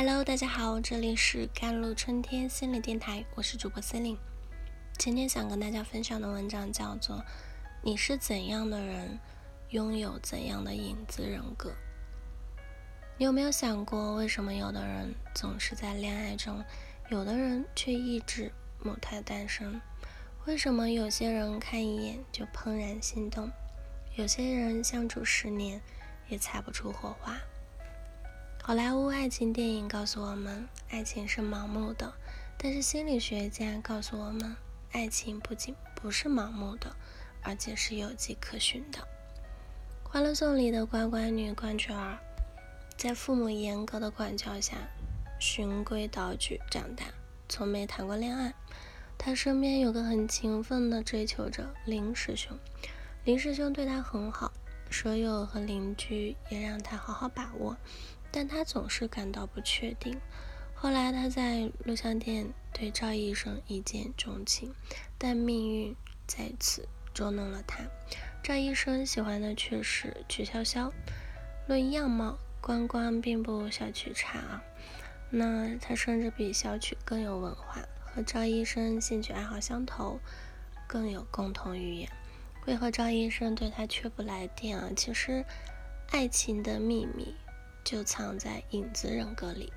Hello，大家好，这里是甘露春天心理电台，我是主播森林。今天想跟大家分享的文章叫做《你是怎样的人，拥有怎样的影子人格》。你有没有想过，为什么有的人总是在恋爱中，有的人却一直母胎单身？为什么有些人看一眼就怦然心动，有些人相处十年也擦不出火花？好莱坞爱情电影告诉我们，爱情是盲目的，但是心理学家告诉我们，爱情不仅不是盲目的，而且是有迹可循的。《欢乐颂》里的乖乖女关雎儿，在父母严格的管教下，循规蹈矩长大，从没谈过恋爱。她身边有个很勤奋的追求者林师兄，林师兄对她很好，舍友和邻居也让她好好把握。但他总是感到不确定。后来他在录像店对赵医生一见钟情，但命运再次捉弄了他。赵医生喜欢的却是曲筱绡。论样貌，关关并不小曲差啊。那他甚至比小曲更有文化，和赵医生兴趣爱好相投，更有共同语言。为何赵医生对他却不来电啊？其实，爱情的秘密。就藏在影子人格里。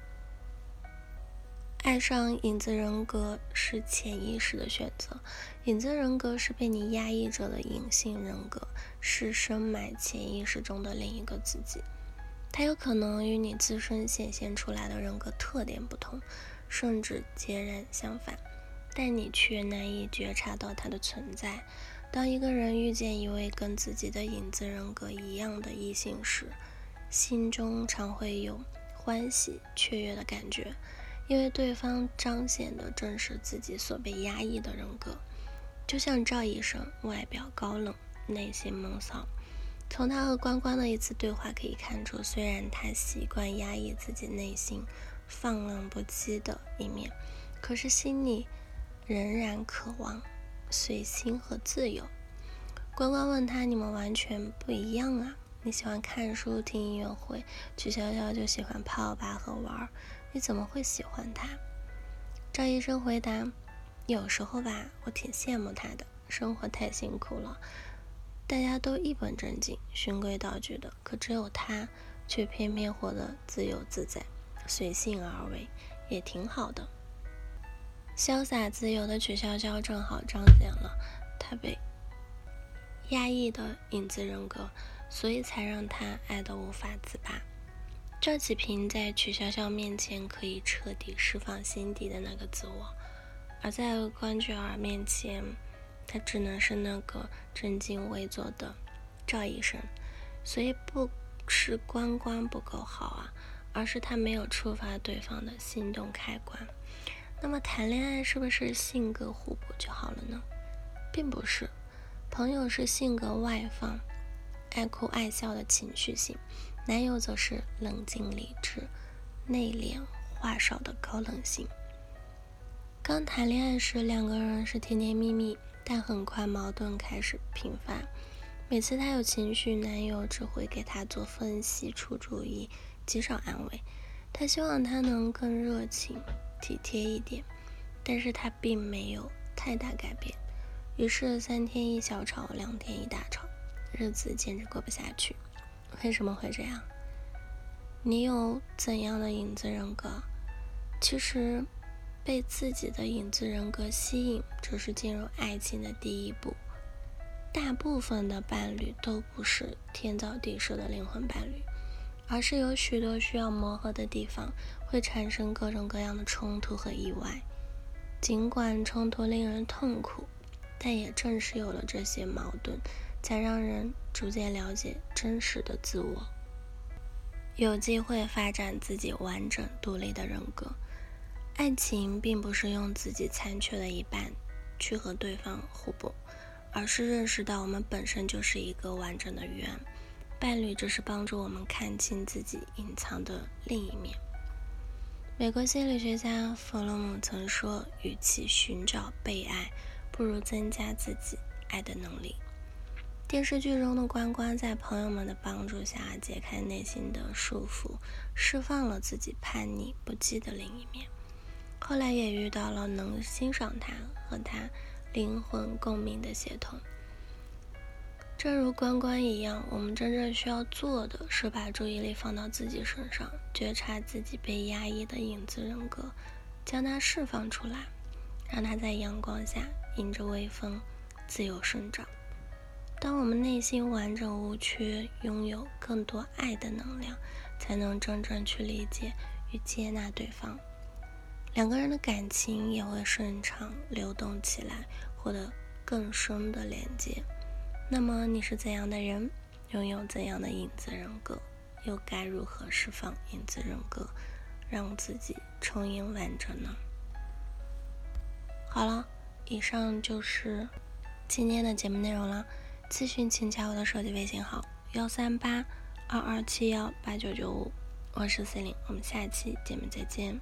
爱上影子人格是潜意识的选择，影子人格是被你压抑着的隐性人格，是深埋潜意识中的另一个自己。它有可能与你自身显现出来的人格特点不同，甚至截然相反，但你却难以觉察到它的存在。当一个人遇见一位跟自己的影子人格一样的异性时，心中常会有欢喜雀跃的感觉，因为对方彰显的正是自己所被压抑的人格。就像赵医生，外表高冷，内心闷骚。从他和关关的一次对话可以看出，虽然他习惯压抑自己内心放浪不羁的一面，可是心里仍然渴望随心和自由。关关问他：“你们完全不一样啊？”你喜欢看书、听音乐会，曲筱绡就喜欢泡吧和玩儿。你怎么会喜欢他？赵医生回答：“有时候吧，我挺羡慕他的，生活太辛苦了，大家都一本正经、循规蹈矩的，可只有他却偏偏活得自由自在、随性而为，也挺好的。潇洒自由的曲筱绡正好彰显了他被压抑的影子人格。”所以才让他爱得无法自拔。赵启平在曲筱绡面前可以彻底释放心底的那个自我，而在关雎尔面前，他只能是那个正襟危坐的赵医生。所以不是关关不够好啊，而是他没有触发对方的心动开关。那么谈恋爱是不是性格互补就好了呢？并不是，朋友是性格外放。爱哭爱笑的情绪性，男友则是冷静理智、内敛话少的高冷型。刚谈恋爱时，两个人是甜甜蜜蜜，但很快矛盾开始频发。每次他有情绪，男友只会给他做分析、出主意，极少安慰。他希望他能更热情、体贴一点，但是他并没有太大改变。于是三天一小吵，两天一大吵。日子简直过不下去，为什么会这样？你有怎样的影子人格？其实，被自己的影子人格吸引，只是进入爱情的第一步。大部分的伴侣都不是天造地设的灵魂伴侣，而是有许多需要磨合的地方，会产生各种各样的冲突和意外。尽管冲突令人痛苦，但也正是有了这些矛盾。才让人逐渐了解真实的自我，有机会发展自己完整独立的人格。爱情并不是用自己残缺的一半去和对方互补，而是认识到我们本身就是一个完整的圆。伴侣只是帮助我们看清自己隐藏的另一面。美国心理学家弗洛姆曾说：“与其寻找被爱，不如增加自己爱的能力。”电视剧中的关关在朋友们的帮助下解开内心的束缚，释放了自己叛逆不羁的另一面。后来也遇到了能欣赏他和他灵魂共鸣的协同。正如关关一样，我们真正需要做的是把注意力放到自己身上，觉察自己被压抑的影子人格，将它释放出来，让它在阳光下迎着微风自由生长。当我们内心完整无缺，拥有更多爱的能量，才能真正去理解与接纳对方，两个人的感情也会顺畅流动起来，获得更深的连接。那么你是怎样的人？拥有怎样的影子人格？又该如何释放影子人格，让自己充盈完整呢？好了，以上就是今天的节目内容了。咨询请加我的手机微信号：幺三八二二七幺八九九五，我是 C 零，我们下期节目再见。